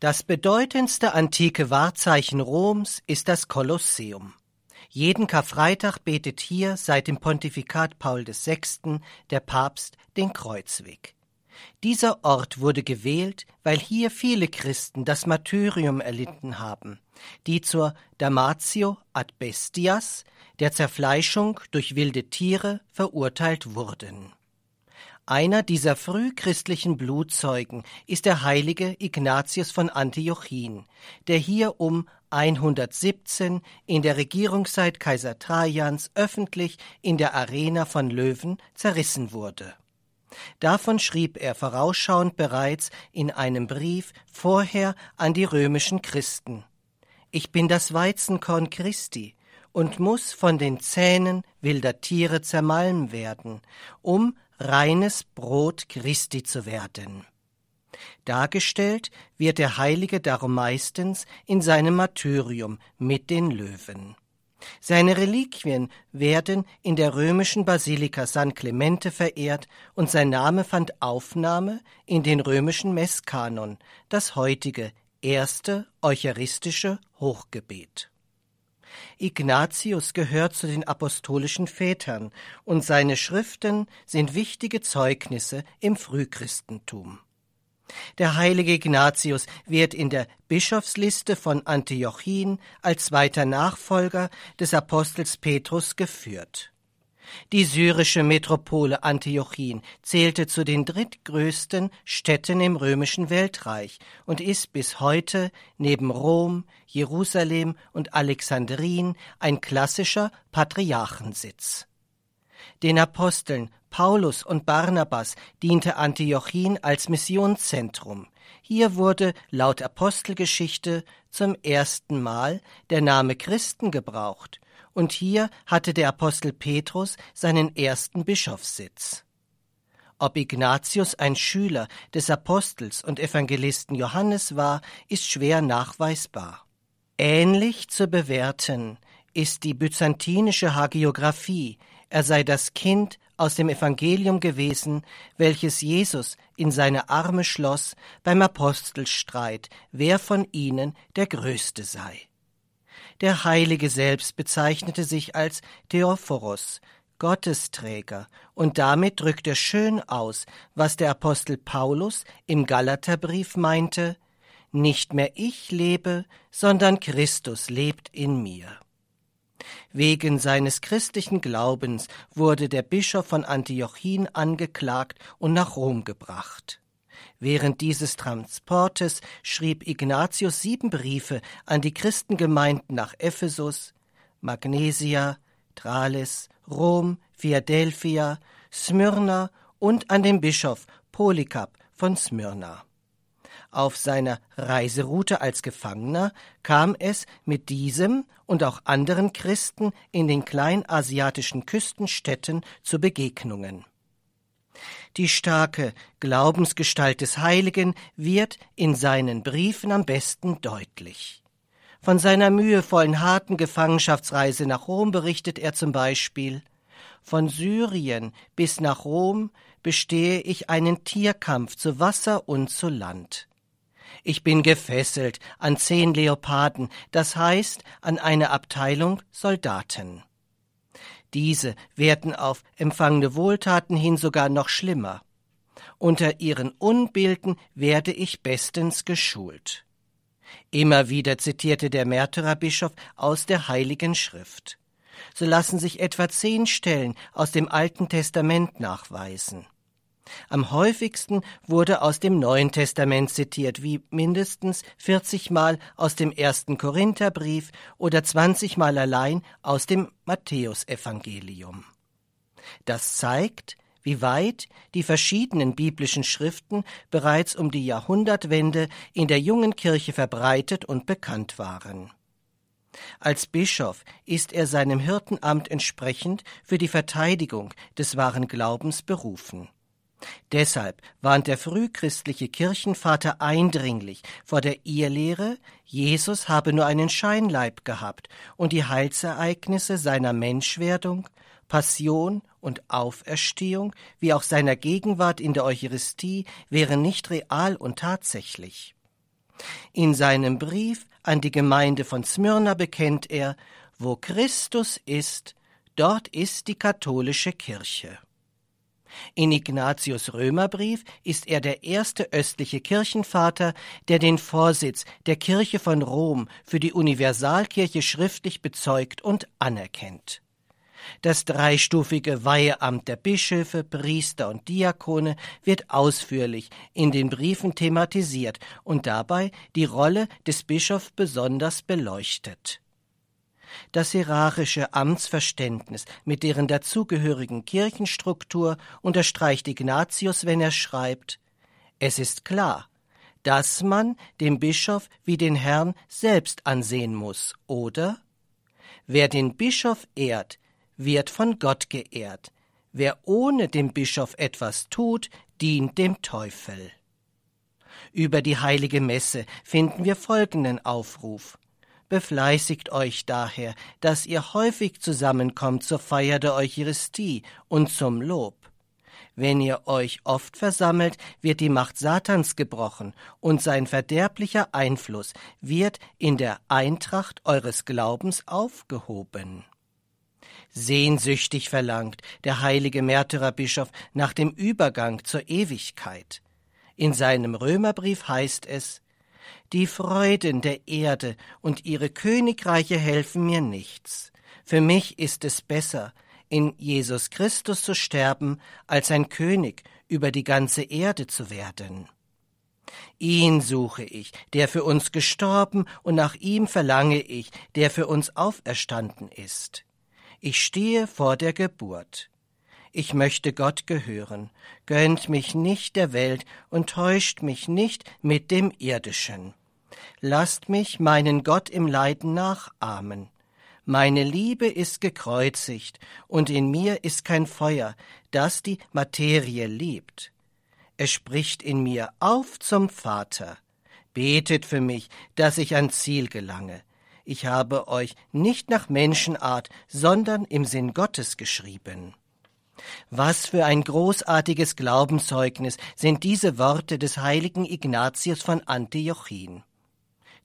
Das bedeutendste antike Wahrzeichen Roms ist das Kolosseum. Jeden Karfreitag betet hier seit dem Pontifikat Paul VI. der Papst den Kreuzweg. Dieser Ort wurde gewählt, weil hier viele Christen das Martyrium erlitten haben, die zur Damatio ad bestias, der Zerfleischung durch wilde Tiere, verurteilt wurden. Einer dieser frühchristlichen Blutzeugen ist der heilige Ignatius von Antiochien, der hier um 117 in der Regierungszeit Kaiser Trajans öffentlich in der Arena von Löwen zerrissen wurde. Davon schrieb er vorausschauend bereits in einem Brief vorher an die römischen Christen. Ich bin das Weizenkorn Christi und muss von den Zähnen wilder Tiere zermalmen werden, um reines Brot Christi zu werden. Dargestellt wird der Heilige darum meistens in seinem Martyrium mit den Löwen. Seine Reliquien werden in der römischen Basilika San Clemente verehrt und sein Name fand Aufnahme in den römischen Messkanon, das heutige erste eucharistische Hochgebet. Ignatius gehört zu den apostolischen Vätern und seine Schriften sind wichtige Zeugnisse im Frühchristentum. Der heilige Ignatius wird in der Bischofsliste von Antiochien als zweiter Nachfolger des Apostels Petrus geführt. Die syrische Metropole Antiochien zählte zu den drittgrößten Städten im römischen Weltreich und ist bis heute neben Rom, Jerusalem und Alexandrien ein klassischer Patriarchensitz. Den Aposteln Paulus und Barnabas diente Antiochien als Missionszentrum. Hier wurde laut Apostelgeschichte zum ersten Mal der Name Christen gebraucht und hier hatte der Apostel Petrus seinen ersten Bischofssitz. Ob Ignatius ein Schüler des Apostels und Evangelisten Johannes war, ist schwer nachweisbar. Ähnlich zu bewerten ist die byzantinische Hagiographie, er sei das Kind aus dem Evangelium gewesen, welches Jesus in seine Arme schloss beim Apostelstreit, wer von ihnen der Größte sei. Der Heilige selbst bezeichnete sich als Theophoros, Gottesträger, und damit drückt er schön aus, was der Apostel Paulus im Galaterbrief meinte, nicht mehr ich lebe, sondern Christus lebt in mir. Wegen seines christlichen Glaubens wurde der Bischof von Antiochien angeklagt und nach Rom gebracht. Während dieses Transportes schrieb Ignatius sieben Briefe an die Christengemeinden nach Ephesus, Magnesia, Trales, Rom, Philadelphia, Smyrna und an den Bischof Polycarp von Smyrna. Auf seiner Reiseroute als Gefangener kam es mit diesem und auch anderen Christen in den kleinasiatischen Küstenstädten zu Begegnungen. Die starke Glaubensgestalt des Heiligen wird in seinen Briefen am besten deutlich. Von seiner mühevollen, harten Gefangenschaftsreise nach Rom berichtet er zum Beispiel Von Syrien bis nach Rom bestehe ich einen Tierkampf zu Wasser und zu Land. Ich bin gefesselt an zehn Leoparden, das heißt an eine Abteilung Soldaten. Diese werden auf empfangene Wohltaten hin sogar noch schlimmer. Unter ihren Unbilden werde ich bestens geschult. Immer wieder zitierte der Märtyrerbischof aus der Heiligen Schrift. So lassen sich etwa zehn Stellen aus dem Alten Testament nachweisen. Am häufigsten wurde aus dem Neuen Testament zitiert, wie mindestens 40 Mal aus dem ersten Korintherbrief oder 20 Mal allein aus dem Matthäusevangelium. Das zeigt, wie weit die verschiedenen biblischen Schriften bereits um die Jahrhundertwende in der jungen Kirche verbreitet und bekannt waren. Als Bischof ist er seinem Hirtenamt entsprechend für die Verteidigung des wahren Glaubens berufen. Deshalb warnt der frühchristliche Kirchenvater eindringlich vor der Irrlehre, Jesus habe nur einen Scheinleib gehabt und die Heilsereignisse seiner Menschwerdung, Passion und Auferstehung, wie auch seiner Gegenwart in der Eucharistie, wären nicht real und tatsächlich. In seinem Brief an die Gemeinde von Smyrna bekennt er, wo Christus ist, dort ist die katholische Kirche. In Ignatius Römerbrief ist er der erste östliche Kirchenvater, der den Vorsitz der Kirche von Rom für die Universalkirche schriftlich bezeugt und anerkennt. Das dreistufige Weiheamt der Bischöfe, Priester und Diakone wird ausführlich in den Briefen thematisiert und dabei die Rolle des Bischofs besonders beleuchtet. Das hierarchische Amtsverständnis mit deren dazugehörigen Kirchenstruktur unterstreicht Ignatius, wenn er schreibt Es ist klar, dass man den Bischof wie den Herrn selbst ansehen muss, oder? Wer den Bischof ehrt, wird von Gott geehrt. Wer ohne dem Bischof etwas tut, dient dem Teufel. Über die heilige Messe finden wir folgenden Aufruf. Befleißigt euch daher, dass ihr häufig zusammenkommt zur Feier der Eucharistie und zum Lob. Wenn ihr euch oft versammelt, wird die Macht Satans gebrochen, und sein verderblicher Einfluss wird in der Eintracht eures Glaubens aufgehoben. Sehnsüchtig verlangt der heilige Märtyrerbischof nach dem Übergang zur Ewigkeit. In seinem Römerbrief heißt es Die Freuden der Erde und ihre Königreiche helfen mir nichts. Für mich ist es besser, in Jesus Christus zu sterben, als ein König über die ganze Erde zu werden. Ihn suche ich, der für uns gestorben, und nach ihm verlange ich, der für uns auferstanden ist. Ich stehe vor der Geburt. Ich möchte Gott gehören, gönnt mich nicht der Welt und täuscht mich nicht mit dem Irdischen. Lasst mich meinen Gott im Leiden nachahmen. Meine Liebe ist gekreuzigt, und in mir ist kein Feuer, das die Materie liebt. Es spricht in mir auf zum Vater. Betet für mich, dass ich ans Ziel gelange ich habe euch nicht nach Menschenart, sondern im Sinn Gottes geschrieben. Was für ein großartiges Glaubenszeugnis sind diese Worte des heiligen Ignatius von Antiochien.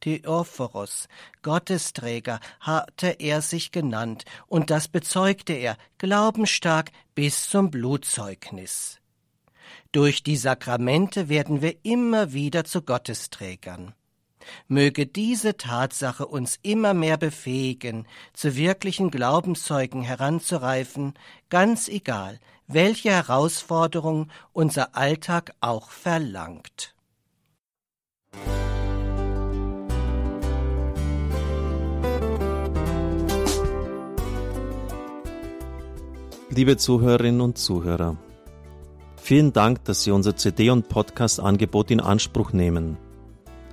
Theophoros, Gottesträger, hatte er sich genannt, und das bezeugte er glaubensstark bis zum Blutzeugnis. Durch die Sakramente werden wir immer wieder zu Gottesträgern. Möge diese Tatsache uns immer mehr befähigen, zu wirklichen Glaubenszeugen heranzureifen, ganz egal, welche Herausforderung unser Alltag auch verlangt. Liebe Zuhörerinnen und Zuhörer, vielen Dank, dass Sie unser CD- und Podcast-Angebot in Anspruch nehmen.